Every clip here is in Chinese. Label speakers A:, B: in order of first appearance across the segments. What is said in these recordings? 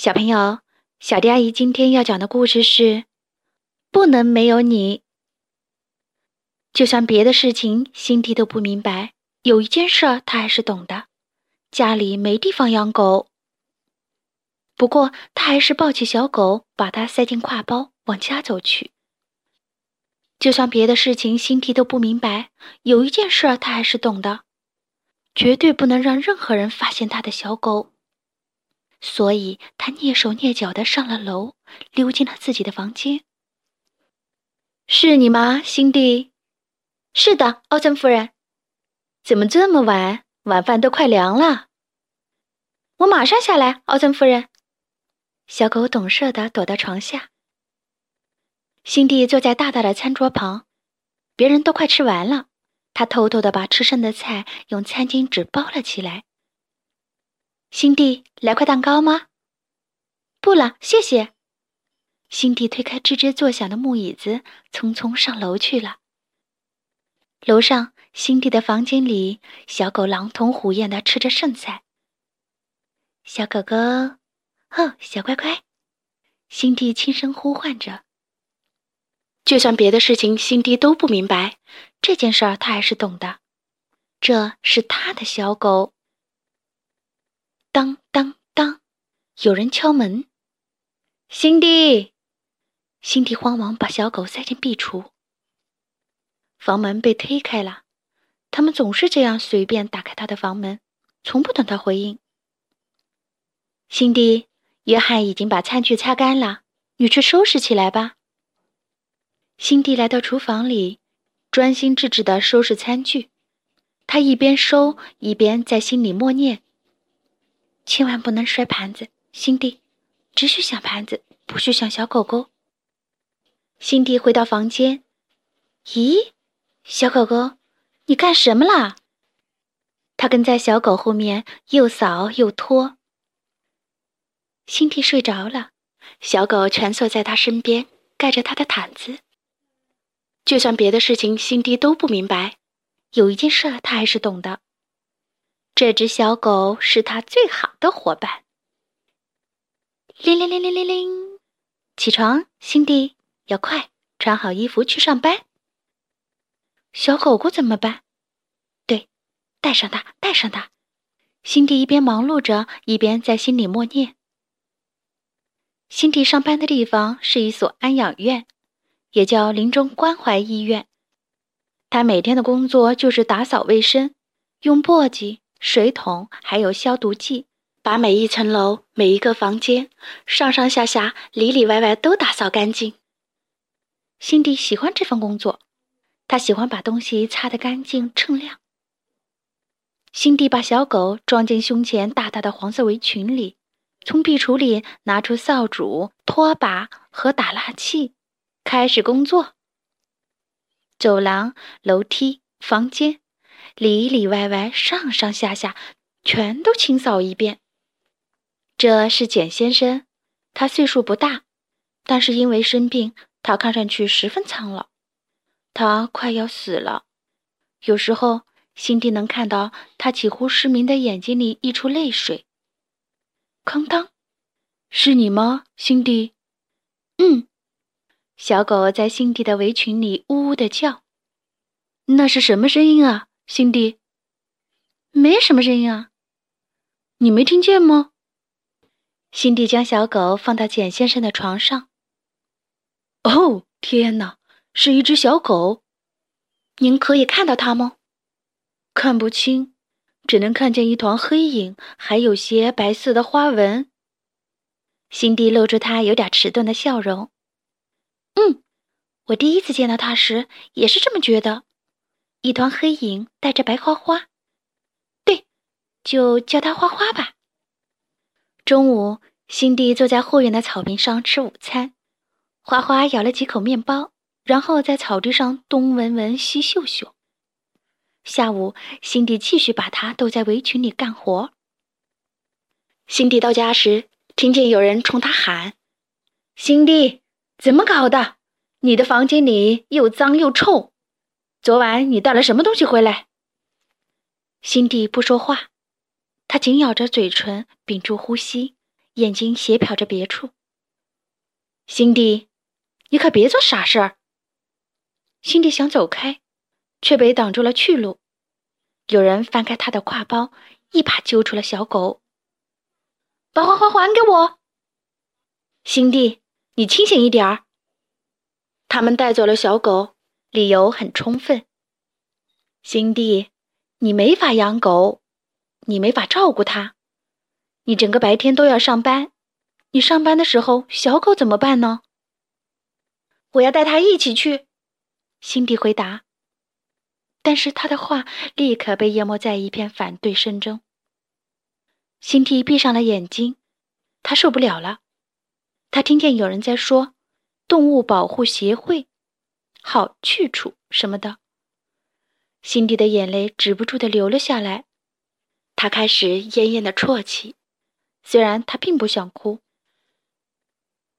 A: 小朋友，小迪阿姨今天要讲的故事是《不能没有你》。就算别的事情辛迪都不明白，有一件事他还是懂的：家里没地方养狗。不过他还是抱起小狗，把它塞进挎包，往家走去。就算别的事情辛迪都不明白，有一件事他还是懂的：绝对不能让任何人发现他的小狗。所以他蹑手蹑脚的上了楼，溜进了自己的房间。是你吗，辛迪？是的，奥森夫人。怎么这么晚？晚饭都快凉了。我马上下来，奥森夫人。小狗懂事的躲到床下。辛迪坐在大大的餐桌旁，别人都快吃完了，他偷偷的把吃剩的菜用餐巾纸包了起来。辛迪，来块蛋糕吗？不了，谢谢。辛迪推开吱吱作响的木椅子，匆匆上楼去了。楼上，辛迪的房间里，小狗狼吞虎咽的吃着剩菜。小狗狗，哦，小乖乖，辛迪轻声呼唤着。就算别的事情辛迪都不明白，这件事儿他还是懂的。这是他的小狗。当当当！有人敲门。辛迪，辛迪慌忙把小狗塞进壁橱。房门被推开了，他们总是这样随便打开他的房门，从不等他回应。辛迪，约翰已经把餐具擦干了，你去收拾起来吧。辛迪来到厨房里，专心致志的收拾餐具。他一边收，一边在心里默念。千万不能摔盘子，辛迪，只许想盘子，不许想小狗狗。辛迪回到房间，咦，小狗狗，你干什么啦？他跟在小狗后面，又扫又拖。辛迪睡着了，小狗蜷缩在他身边，盖着他的毯子。就算别的事情辛迪都不明白，有一件事他还是懂的。这只小狗是他最好的伙伴。铃铃铃铃铃铃，起床，辛迪，要快，穿好衣服去上班。小狗狗怎么办？对，带上它，带上它。辛迪一边忙碌着，一边在心里默念。辛迪上班的地方是一所安养院，也叫临终关怀医院。他每天的工作就是打扫卫生，用簸箕。水桶还有消毒剂，把每一层楼、每一个房间、上上下下、里里外外都打扫干净。辛迪喜欢这份工作，他喜欢把东西擦得干净锃亮。辛迪把小狗装进胸前大大的黄色围裙里，从壁橱里拿出扫帚、拖把和打蜡器，开始工作。走廊、楼梯、房间。里里外外、上上下下，全都清扫一遍。这是简先生，他岁数不大，但是因为生病，他看上去十分苍老，他快要死了。有时候，辛迪能看到他几乎失明的眼睛里溢出泪水。哐当，是你吗，辛迪？嗯。小狗在辛迪的围裙里呜呜的叫。那是什么声音啊？辛迪，没什么声音啊，你没听见吗？辛迪将小狗放到简先生的床上。哦，天哪，是一只小狗！您可以看到它吗？看不清，只能看见一团黑影，还有些白色的花纹。辛迪露出他有点迟钝的笑容。嗯，我第一次见到它时也是这么觉得。一团黑影带着白花花，对，就叫它花花吧。中午，辛迪坐在后院的草坪上吃午餐，花花咬了几口面包，然后在草地上东闻闻西嗅嗅。下午，辛迪继续把它兜在围裙里干活。辛迪到家时，听见有人冲他喊：“辛迪，怎么搞的？你的房间里又脏又臭。”昨晚你带了什么东西回来？辛迪不说话，他紧咬着嘴唇，屏住呼吸，眼睛斜瞟着别处。辛迪，你可别做傻事儿。辛迪想走开，却被挡住了去路。有人翻开他的挎包，一把揪出了小狗，把花花还给我。辛迪，你清醒一点儿。他们带走了小狗，理由很充分。辛迪，你没法养狗，你没法照顾它，你整个白天都要上班，你上班的时候小狗怎么办呢？我要带它一起去。辛迪回答，但是他的话立刻被淹没在一片反对声中。辛迪闭上了眼睛，他受不了了。他听见有人在说“动物保护协会”“好去处”什么的，辛迪的眼泪止不住的流了下来。他开始奄奄的啜泣，虽然他并不想哭。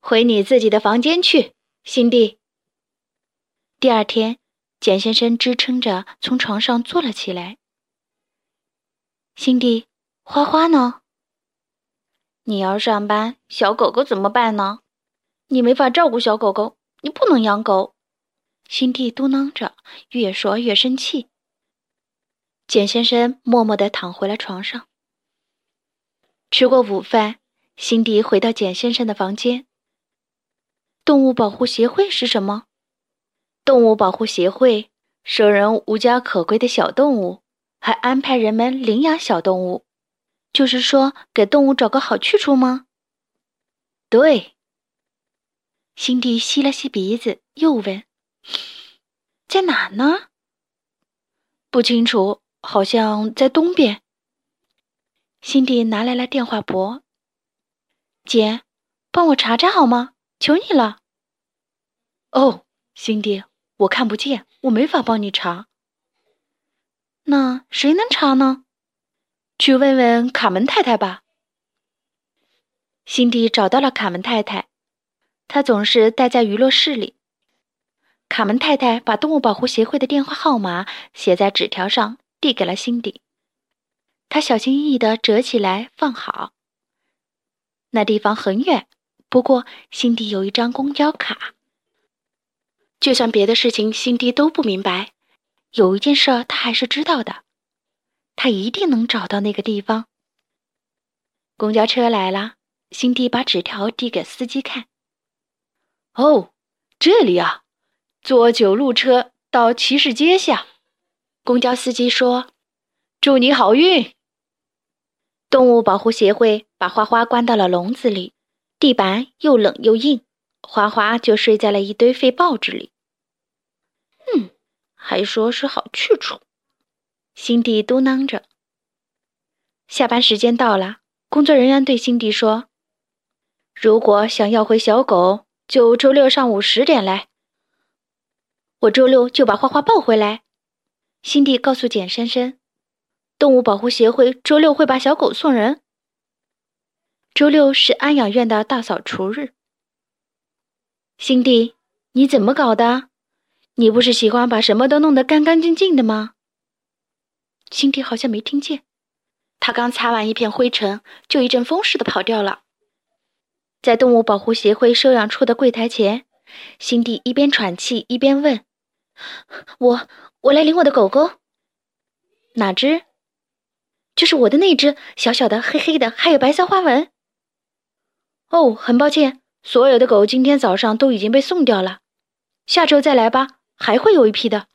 A: 回你自己的房间去，辛迪。第二天，简先生支撑着从床上坐了起来。辛迪，花花呢？你要上班，小狗狗怎么办呢？你没法照顾小狗狗，你不能养狗。辛迪嘟囔着，越说越生气。简先生默默地躺回了床上。吃过午饭，辛迪回到简先生的房间。动物保护协会是什么？动物保护协会收容无家可归的小动物，还安排人们领养小动物，就是说给动物找个好去处吗？对。辛迪吸了吸鼻子，又问：“在哪呢？”不清楚，好像在东边。辛迪拿来了电话簿，姐，帮我查查好吗？求你了。哦，辛迪。我看不见，我没法帮你查。那谁能查呢？去问问卡门太太吧。辛迪找到了卡门太太，她总是待在娱乐室里。卡门太太把动物保护协会的电话号码写在纸条上，递给了辛迪。他小心翼翼地折起来放好。那地方很远，不过辛迪有一张公交卡。就算别的事情辛迪都不明白，有一件事他还是知道的，他一定能找到那个地方。公交车来了，辛迪把纸条递给司机看。哦，这里啊，坐九路车到骑士街下。公交司机说：“祝你好运。”动物保护协会把花花关到了笼子里，地板又冷又硬。花花就睡在了一堆废报纸里。嗯，还说是好去处，辛迪嘟囔着。下班时间到了，工作人员对辛迪说：“如果想要回小狗，就周六上午十点来。我周六就把花花抱回来。”辛迪告诉简先生：“动物保护协会周六会把小狗送人。周六是安养院的大扫除日。”辛迪，你怎么搞的？你不是喜欢把什么都弄得干干净净的吗？辛迪好像没听见，他刚擦完一片灰尘，就一阵风似的跑掉了。在动物保护协会收养处的柜台前，辛迪一边喘气一边问：“我我来领我的狗狗，哪只？就是我的那只，小小的，黑黑的，还有白色花纹。”哦，很抱歉。所有的狗今天早上都已经被送掉了，下周再来吧，还会有一批的。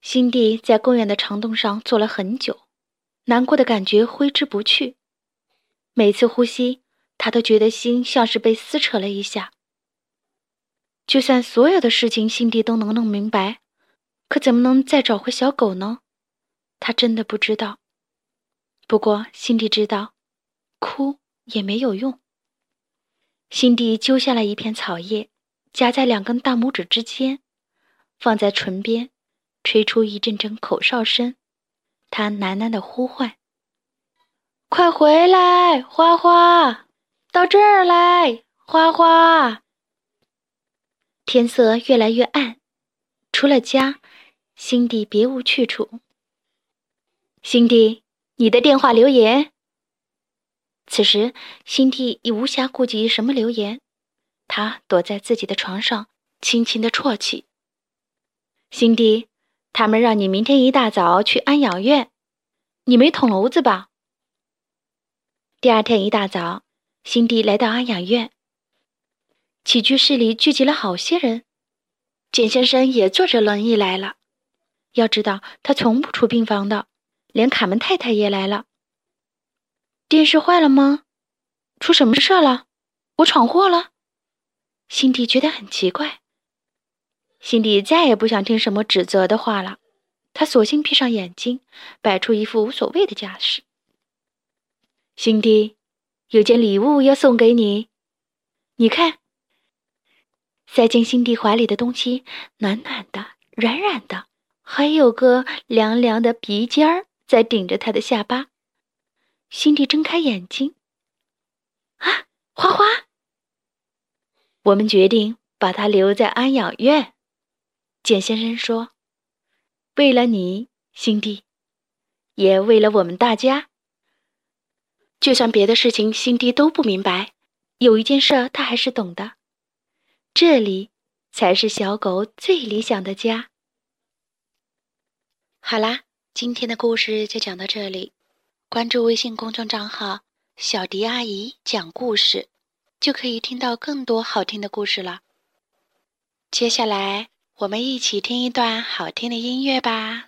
A: 辛迪在公园的长凳上坐了很久，难过的感觉挥之不去。每次呼吸，他都觉得心像是被撕扯了一下。就算所有的事情辛迪都能弄明白，可怎么能再找回小狗呢？他真的不知道。不过辛迪知道，哭也没有用。辛迪揪下来一片草叶，夹在两根大拇指之间，放在唇边，吹出一阵阵口哨声。他喃喃的呼唤：“快回来，花花，到这儿来，花花。”天色越来越暗，除了家，辛迪别无去处。辛迪，你的电话留言。此时，辛蒂已无暇顾及什么留言，他躲在自己的床上，轻轻的啜泣。辛蒂，他们让你明天一大早去安养院，你没捅娄子吧？第二天一大早，辛蒂来到安养院，起居室里聚集了好些人，简先生也坐着轮椅来了。要知道，他从不出病房的，连卡门太太也来了。电视坏了吗？出什么事了？我闯祸了？辛迪觉得很奇怪。辛迪再也不想听什么指责的话了，他索性闭上眼睛，摆出一副无所谓的架势。辛迪，有件礼物要送给你，你看。塞进辛迪怀里的东西，暖暖的，软软的，还有个凉凉的鼻尖儿在顶着他的下巴。辛迪睁开眼睛，啊，花花！我们决定把他留在安养院。简先生说：“为了你，辛迪，也为了我们大家。就算别的事情辛迪都不明白，有一件事他还是懂的。这里才是小狗最理想的家。”好啦，今天的故事就讲到这里。关注微信公众账号“小迪阿姨讲故事”，就可以听到更多好听的故事了。接下来，我们一起听一段好听的音乐吧。